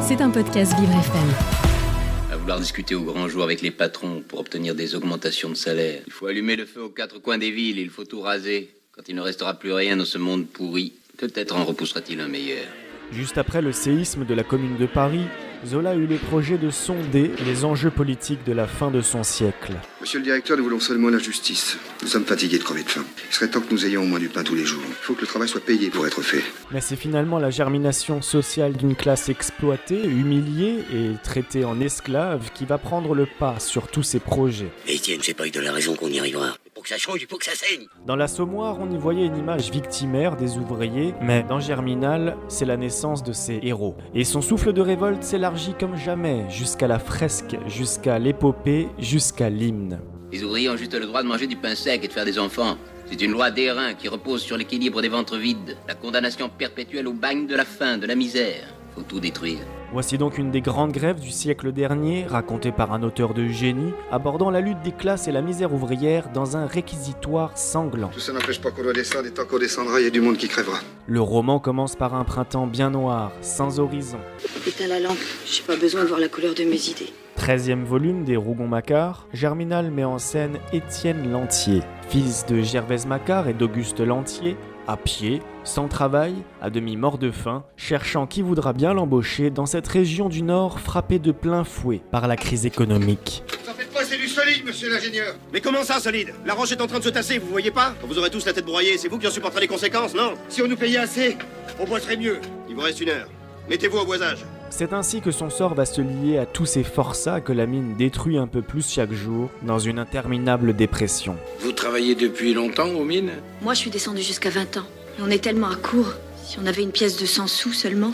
C'est un podcast Vivre FM. À vouloir discuter au grand jour avec les patrons pour obtenir des augmentations de salaire. Il faut allumer le feu aux quatre coins des villes, il faut tout raser. Quand il ne restera plus rien dans ce monde pourri, peut-être en repoussera-t-il un meilleur. Juste après le séisme de la commune de Paris, Zola eut le projet de sonder les enjeux politiques de la fin de son siècle. Monsieur le directeur, nous voulons seulement la justice. Nous sommes fatigués de crever de faim. Il serait temps que nous ayons au moins du pain tous les jours. Il faut que le travail soit payé pour être fait. Mais c'est finalement la germination sociale d'une classe exploitée, humiliée et traitée en esclave qui va prendre le pas sur tous ces projets. Etienne, c'est pas avec de la raison qu'on y arrivera. Que ça change, il faut que ça saigne. Dans l'assommoir, on y voyait une image victimaire des ouvriers, mais dans Germinal, c'est la naissance de ces héros. Et son souffle de révolte s'élargit comme jamais, jusqu'à la fresque, jusqu'à l'épopée, jusqu'à l'hymne. Les ouvriers ont juste le droit de manger du pain sec et de faire des enfants. C'est une loi d'airain qui repose sur l'équilibre des ventres vides, la condamnation perpétuelle au bagne de la faim, de la misère. Faut tout détruire. Voici donc une des grandes grèves du siècle dernier, racontée par un auteur de génie, abordant la lutte des classes et la misère ouvrière dans un réquisitoire sanglant. Tout ça n'empêche pas qu'on doit descendre et tant qu'on descendra, il y a du monde qui crèvera. Le roman commence par un printemps bien noir, sans horizon. Éteins la lampe, j'ai pas besoin de voir la couleur de mes idées. 13e volume des Rougon-Macquart, Germinal met en scène Étienne Lantier, fils de Gervaise Macquart et d'Auguste Lantier, à pied, sans travail, à demi mort de faim, cherchant qui voudra bien l'embaucher dans cette région du Nord frappée de plein fouet par la crise économique. Ça fait pas, c'est du solide, monsieur l'ingénieur. Mais comment ça, solide? La roche est en train de se tasser, vous voyez pas? Quand vous aurez tous la tête broyée, c'est vous qui en supporterez les conséquences, non? Si on nous payait assez, on bosserait mieux. Il vous reste une heure. Mettez-vous au boisage. C'est ainsi que son sort va se lier à tous ces forçats que la mine détruit un peu plus chaque jour dans une interminable dépression. Vous travaillez depuis longtemps aux mines? Moi, je suis descendu jusqu'à 20 ans. Et on est tellement à court. Si on avait une pièce de 100 sous seulement.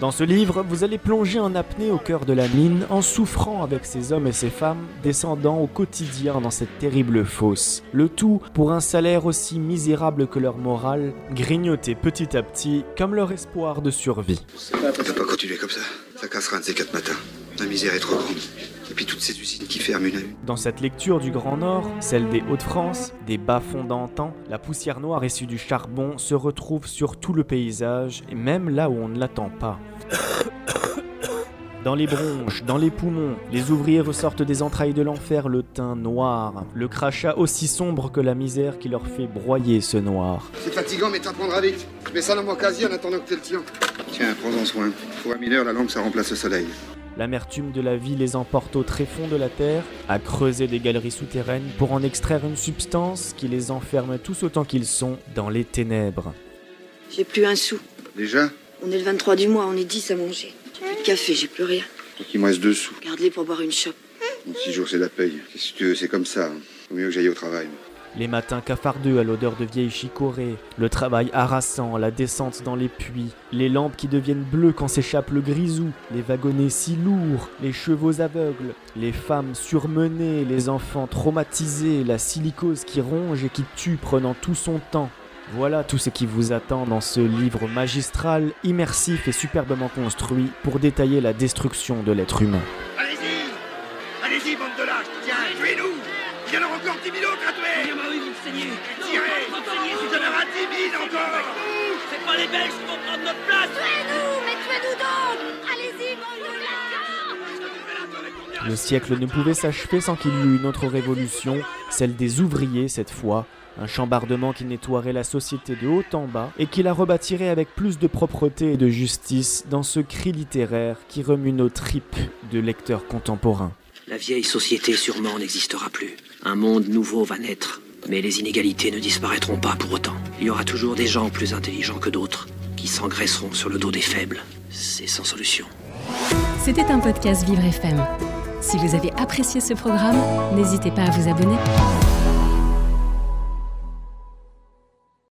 Dans ce livre, vous allez plonger en apnée au cœur de la mine en souffrant avec ces hommes et ces femmes descendant au quotidien dans cette terrible fosse. Le tout pour un salaire aussi misérable que leur morale, grignoté petit à petit comme leur espoir de survie. On peut pas continuer comme ça. Ça cassera un de ces quatre matins. La misère est trop grande. Et puis toutes ces usines qui ferment une à une. Dans cette lecture du Grand Nord, celle des Hauts-de-France, des bas-fonds d'antan, la poussière noire issue du charbon se retrouve sur tout le paysage, et même là où on ne l'attend pas. Dans les bronches, dans les poumons, les ouvriers ressortent des entrailles de l'enfer le teint noir, le crachat aussi sombre que la misère qui leur fait broyer ce noir. C'est fatigant, mais t'apprendras vite. Mets ça dans mon casier en attendant que t'aies le tien. Tiens, prends-en soin. Pour un mineur, la lampe, ça remplace le soleil. L'amertume de la vie les emporte au tréfonds de la terre, à creuser des galeries souterraines pour en extraire une substance qui les enferme tous autant qu'ils sont dans les ténèbres. J'ai plus un sou. Déjà On est le 23 du mois, on est 10 à manger. Plus de café, j'ai plus rien. Donc il me reste deux sous. Garde-les pour boire une chope. Dans six jours, c'est la paye. Qu'est-ce que tu veux, c'est comme ça. hein? Faut mieux que j'aille au travail. Les matins cafardeux à l'odeur de vieilles chicorées, le travail harassant, la descente dans les puits, les lampes qui deviennent bleues quand s'échappe le grisou, les wagonnets si lourds, les chevaux aveugles, les femmes surmenées, les enfants traumatisés, la silicose qui ronge et qui tue prenant tout son temps. Voilà tout ce qui vous attend dans ce livre magistral, immersif et superbement construit pour détailler la destruction de l'être humain. Il y en aura encore 10 000 autres à tuer bah oui, vous saignez. Tirez Il y en aura 10 000 encore C'est pas les Belges qui vont prendre notre place. Le siècle ne pouvait s'achever sans qu'il y eût une autre révolution, celle des ouvriers cette fois, un chambardement qui nettoierait la société de haut en bas et qui la rebâtirait avec plus de propreté et de justice dans ce cri littéraire qui remue nos tripes de lecteurs contemporains. La vieille société sûrement n'existera plus. Un monde nouveau va naître. Mais les inégalités ne disparaîtront pas pour autant. Il y aura toujours des gens plus intelligents que d'autres qui s'engraisseront sur le dos des faibles. C'est sans solution. C'était un podcast Vivre FM. Si vous avez apprécié ce programme, n'hésitez pas à vous abonner.